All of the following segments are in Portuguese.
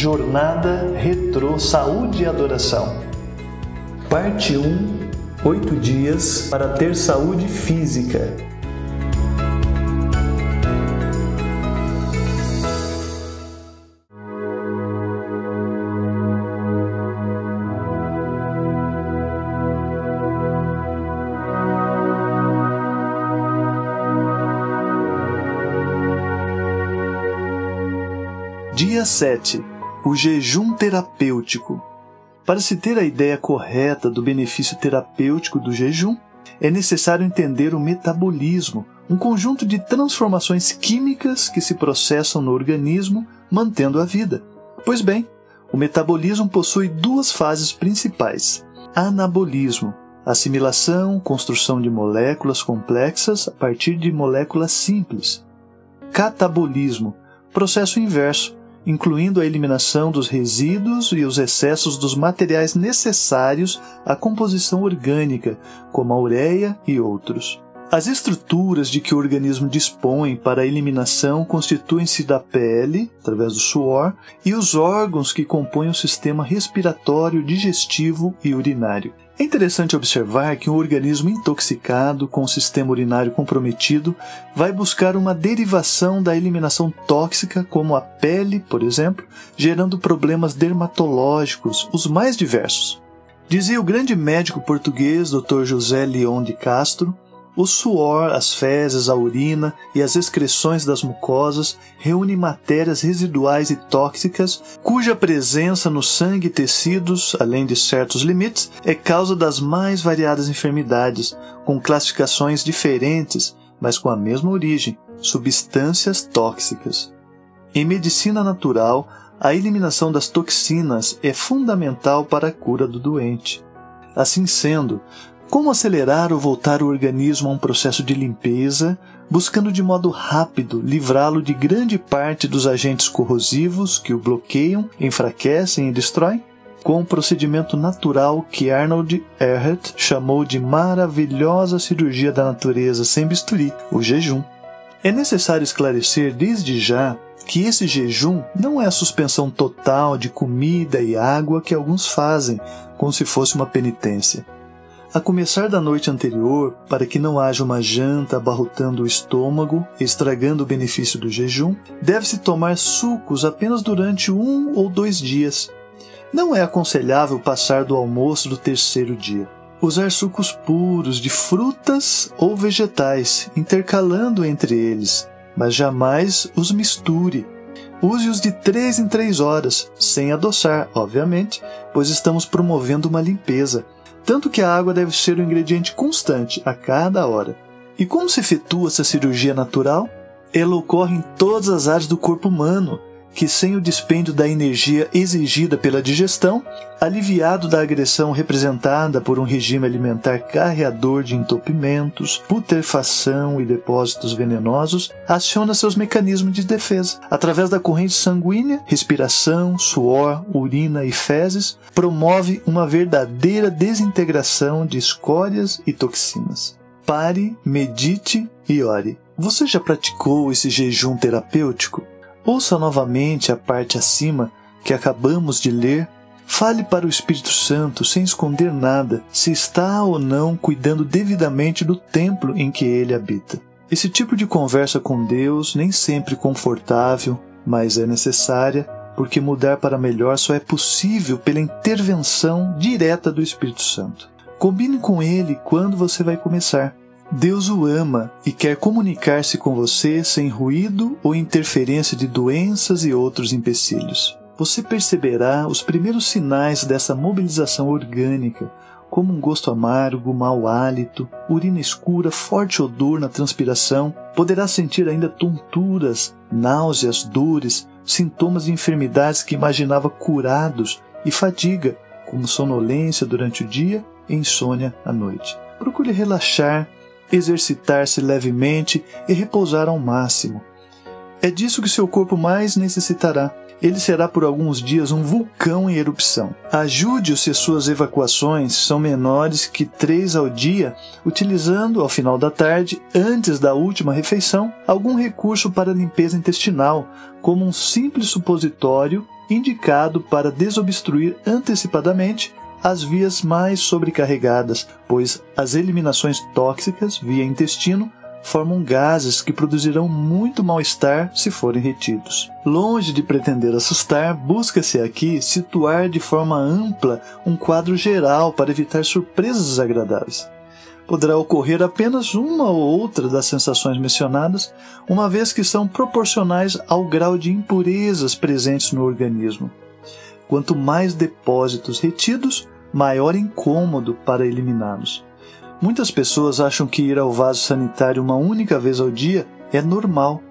Jornada Retrô Saúde e Adoração. Parte 1 Oito dias para ter saúde física. Dia 7 O jejum terapêutico. Para se ter a ideia correta do benefício terapêutico do jejum, é necessário entender o metabolismo, um conjunto de transformações químicas que se processam no organismo, mantendo a vida. Pois bem, o metabolismo possui duas fases principais: anabolismo, assimilação, construção de moléculas complexas a partir de moléculas simples. Catabolismo, processo inverso, incluindo a eliminação dos resíduos e os excessos dos materiais necessários à composição orgânica, como a ureia e outros. As estruturas de que o organismo dispõe para a eliminação constituem-se da pele, através do suor, e os órgãos que compõem o sistema respiratório, digestivo e urinário. É interessante observar que um organismo intoxicado com o sistema urinário comprometido vai buscar uma derivação da eliminação tóxica, como a pele, por exemplo, gerando problemas dermatológicos, os mais diversos. Dizia o grande médico português Dr. José Leon de Castro o suor, as fezes, a urina e as excreções das mucosas reúnem matérias residuais e tóxicas, cuja presença no sangue e tecidos, além de certos limites, é causa das mais variadas enfermidades, com classificações diferentes, mas com a mesma origem, substâncias tóxicas. Em medicina natural, a eliminação das toxinas é fundamental para a cura do doente. Assim sendo, como acelerar ou voltar o organismo a um processo de limpeza, buscando de modo rápido livrá-lo de grande parte dos agentes corrosivos que o bloqueiam, enfraquecem e destroem? Com o procedimento natural que Arnold Ehret chamou de maravilhosa cirurgia da natureza sem bisturi, o jejum. É necessário esclarecer desde já que esse jejum não é a suspensão total de comida e água que alguns fazem, como se fosse uma penitência. A começar da noite anterior, para que não haja uma janta abarrotando o estômago, estragando o benefício do jejum, deve-se tomar sucos apenas durante um ou dois dias. Não é aconselhável passar do almoço do terceiro dia. Usar sucos puros de frutas ou vegetais, intercalando entre eles, mas jamais os misture. Use-os de três em três horas, sem adoçar, obviamente, pois estamos promovendo uma limpeza tanto que a água deve ser um ingrediente constante a cada hora. E como se efetua essa cirurgia natural? Ela ocorre em todas as áreas do corpo humano, que sem o dispêndio da energia exigida pela digestão, aliviado da agressão representada por um regime alimentar carreador de entupimentos, putrefação e depósitos venenosos, aciona seus mecanismos de defesa. Através da corrente sanguínea, respiração, suor, urina e fezes, promove uma verdadeira desintegração de escórias e toxinas. Pare, medite e ore. Você já praticou esse jejum terapêutico? Ouça novamente a parte acima que acabamos de ler. Fale para o Espírito Santo sem esconder nada, se está ou não cuidando devidamente do templo em que ele habita. Esse tipo de conversa com Deus nem sempre confortável, mas é necessária, porque mudar para melhor só é possível pela intervenção direta do Espírito Santo. Combine com ele quando você vai começar. Deus o ama e quer comunicar-se com você sem ruído ou interferência de doenças e outros empecilhos. Você perceberá os primeiros sinais dessa mobilização orgânica, como um gosto amargo, mau hálito, urina escura, forte odor na transpiração. Poderá sentir ainda tonturas, náuseas, dores, sintomas de enfermidades que imaginava curados e fadiga, como sonolência durante o dia e insônia à noite. Procure relaxar exercitar-se levemente e repousar ao máximo. É disso que seu corpo mais necessitará. Ele será por alguns dias um vulcão em erupção. Ajude-o se suas evacuações são menores que três ao dia, utilizando, ao final da tarde, antes da última refeição, algum recurso para limpeza intestinal, como um simples supositório indicado para desobstruir antecipadamente as vias mais sobrecarregadas, pois as eliminações tóxicas via intestino formam gases que produzirão muito mal-estar se forem retidos. Longe de pretender assustar, busca-se aqui situar de forma ampla um quadro geral para evitar surpresas desagradáveis. Poderá ocorrer apenas uma ou outra das sensações mencionadas, uma vez que são proporcionais ao grau de impurezas presentes no organismo. Quanto mais depósitos retidos, maior incômodo para eliminá-los. Muitas pessoas acham que ir ao vaso sanitário uma única vez ao dia é normal.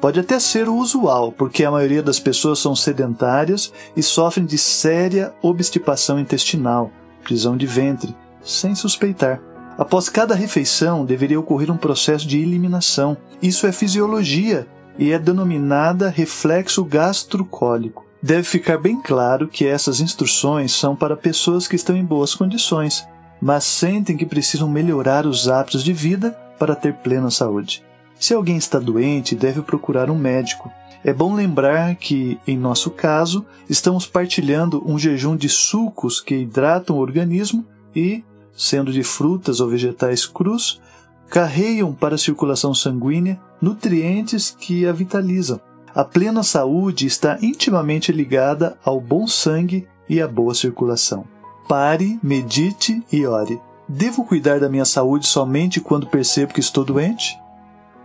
Pode até ser o usual, porque a maioria das pessoas são sedentárias e sofrem de séria obstipação intestinal, prisão de ventre, sem suspeitar. Após cada refeição, deveria ocorrer um processo de eliminação. Isso é fisiologia e é denominada reflexo gastrocólico. Deve ficar bem claro que essas instruções são para pessoas que estão em boas condições, mas sentem que precisam melhorar os hábitos de vida para ter plena saúde. Se alguém está doente, deve procurar um médico. É bom lembrar que, em nosso caso, estamos partilhando um jejum de sucos que hidratam o organismo e, sendo de frutas ou vegetais crus, carregam para a circulação sanguínea nutrientes que a vitalizam. A plena saúde está intimamente ligada ao bom sangue e à boa circulação. Pare, medite e ore. Devo cuidar da minha saúde somente quando percebo que estou doente?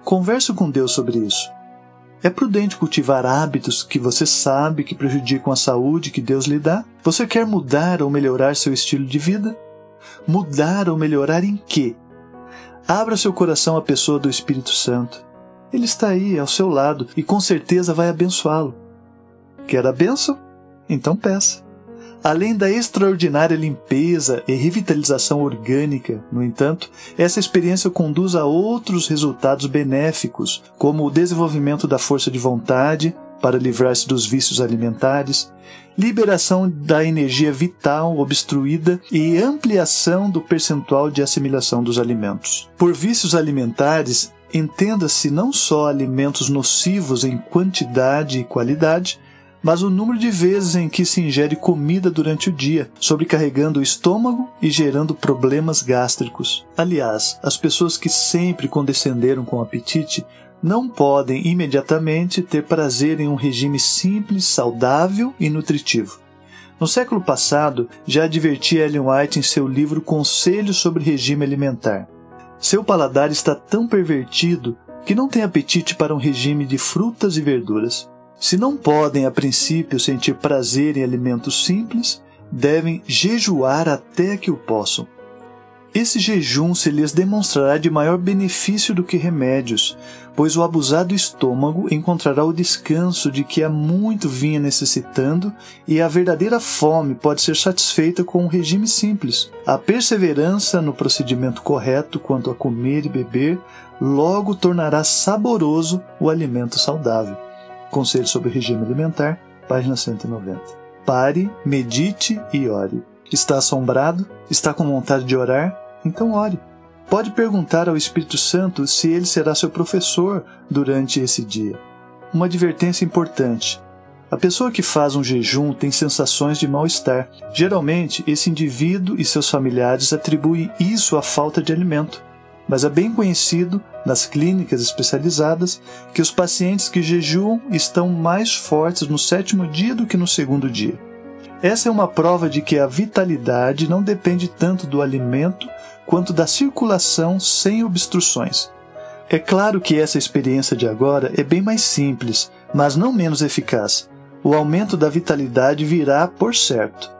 Converse com Deus sobre isso. É prudente cultivar hábitos que você sabe que prejudicam a saúde que Deus lhe dá? Você quer mudar ou melhorar seu estilo de vida? Mudar ou melhorar em quê? Abra seu coração à pessoa do Espírito Santo. Ele está aí, ao seu lado, e com certeza vai abençoá-lo. Quer a bênção? Então peça. Além da extraordinária limpeza e revitalização orgânica, no entanto, essa experiência conduz a outros resultados benéficos, como o desenvolvimento da força de vontade para livrar-se dos vícios alimentares, liberação da energia vital obstruída e ampliação do percentual de assimilação dos alimentos. Por vícios alimentares, entenda-se não só alimentos nocivos em quantidade e qualidade, mas o número de vezes em que se ingere comida durante o dia, sobrecarregando o estômago e gerando problemas gástricos. Aliás, as pessoas que sempre condescenderam com o apetite não podem imediatamente ter prazer em um regime simples, saudável e nutritivo. No século passado, já advertia Ellen White em seu livro Conselhos sobre Regime Alimentar. Seu paladar está tão pervertido que não tem apetite para um regime de frutas e verduras. Se não podem, a princípio, sentir prazer em alimentos simples, devem jejuar até que o possam. Esse jejum se lhes demonstrará de maior benefício do que remédios, pois o abusado estômago encontrará o descanso de que há muito vinha necessitando e a verdadeira fome pode ser satisfeita com um regime simples. A perseverança no procedimento correto quanto a comer e beber logo tornará saboroso o alimento saudável. Conselho sobre regime alimentar, página 190. Pare, medite e ore. Está assombrado? Está com vontade de orar? Então ore. Pode perguntar ao Espírito Santo se ele será seu professor durante esse dia. Uma advertência importante. A pessoa que faz um jejum tem sensações de mal-estar. Geralmente, esse indivíduo e seus familiares atribuem isso à falta de alimento mas é bem conhecido nas clínicas especializadas que os pacientes que jejuam estão mais fortes no sétimo dia do que no segundo dia. Essa é uma prova de que a vitalidade não depende tanto do alimento quanto da circulação sem obstruções. É claro que essa experiência de agora é bem mais simples, mas não menos eficaz. O aumento da vitalidade virá por certo.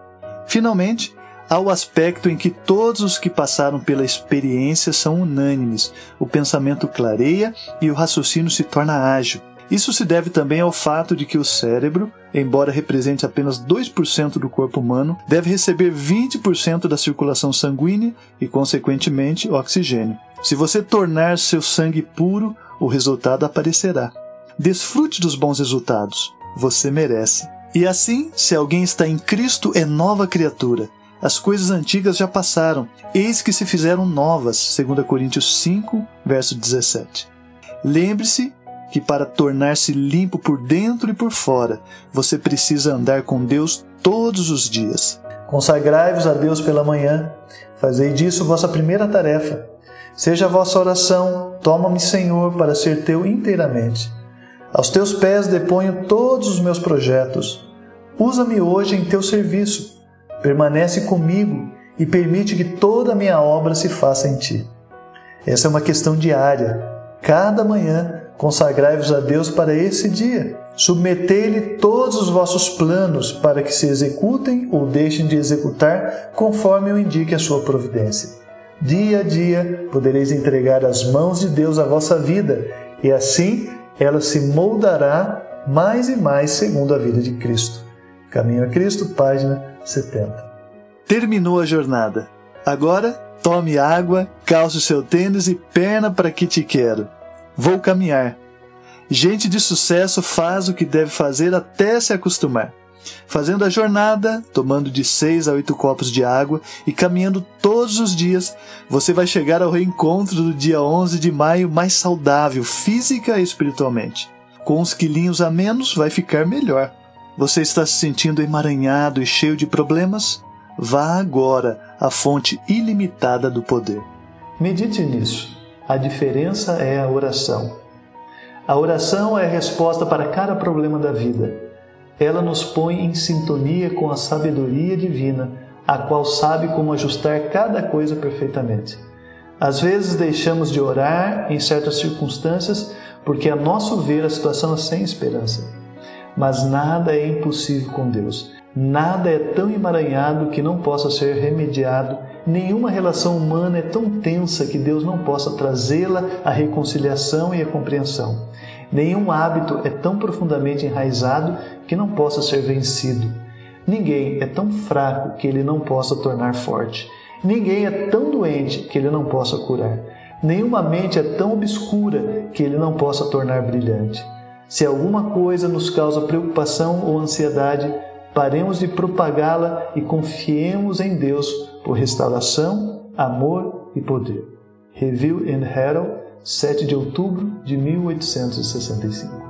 Finalmente, ao aspecto em que todos os que passaram pela experiência são unânimes, o pensamento clareia e o raciocínio se torna ágil. Isso se deve também ao fato de que o cérebro, embora represente apenas 2% do corpo humano, deve receber 20% da circulação sanguínea e, consequentemente, oxigênio. Se você tornar seu sangue puro, o resultado aparecerá. Desfrute dos bons resultados. Você merece. E assim, se alguém está em Cristo, é nova criatura. As coisas antigas já passaram, eis que se fizeram novas, 2 Coríntios 5, verso 17. Lembre-se que para tornar-se limpo por dentro e por fora, você precisa andar com Deus todos os dias. Consagrai-vos a Deus pela manhã, fazei disso vossa primeira tarefa. Seja a vossa oração: toma-me, Senhor, para ser teu inteiramente. Aos teus pés deponho todos os meus projetos. Usa-me hoje em teu serviço. Permanece comigo e permite que toda a minha obra se faça em ti. Essa é uma questão diária. Cada manhã consagrai-vos a Deus para esse dia. Submetei-lhe todos os vossos planos para que se executem ou deixem de executar conforme o indique a sua providência. Dia a dia podereis entregar às mãos de Deus a vossa vida e assim ela se moldará mais e mais segundo a vida de Cristo. Caminho a Cristo, página 70. Terminou a jornada. Agora, tome água, calce o seu tênis e perna para que te quero. Vou caminhar. Gente de sucesso faz o que deve fazer até se acostumar. Fazendo a jornada, tomando de seis a oito copos de água e caminhando todos os dias, você vai chegar ao reencontro do dia 11 de maio mais saudável, física e espiritualmente. Com uns quilinhos a menos, vai ficar melhor. Você está se sentindo emaranhado e cheio de problemas? Vá agora à fonte ilimitada do poder. Medite nisso. A diferença é a oração. A oração é a resposta para cada problema da vida. Ela nos põe em sintonia com a sabedoria divina, a qual sabe como ajustar cada coisa perfeitamente. Às vezes deixamos de orar em certas circunstâncias porque, a nosso ver, a situação é sem esperança. Mas nada é impossível com Deus. Nada é tão emaranhado que não possa ser remediado. Nenhuma relação humana é tão tensa que Deus não possa trazê-la à reconciliação e à compreensão. Nenhum hábito é tão profundamente enraizado que não possa ser vencido. Ninguém é tão fraco que ele não possa tornar forte. Ninguém é tão doente que ele não possa curar. Nenhuma mente é tão obscura que ele não possa tornar brilhante. Se alguma coisa nos causa preocupação ou ansiedade, paremos de propagá-la e confiemos em Deus por restauração, amor e poder. Review and Herald, 7 de outubro de 1865.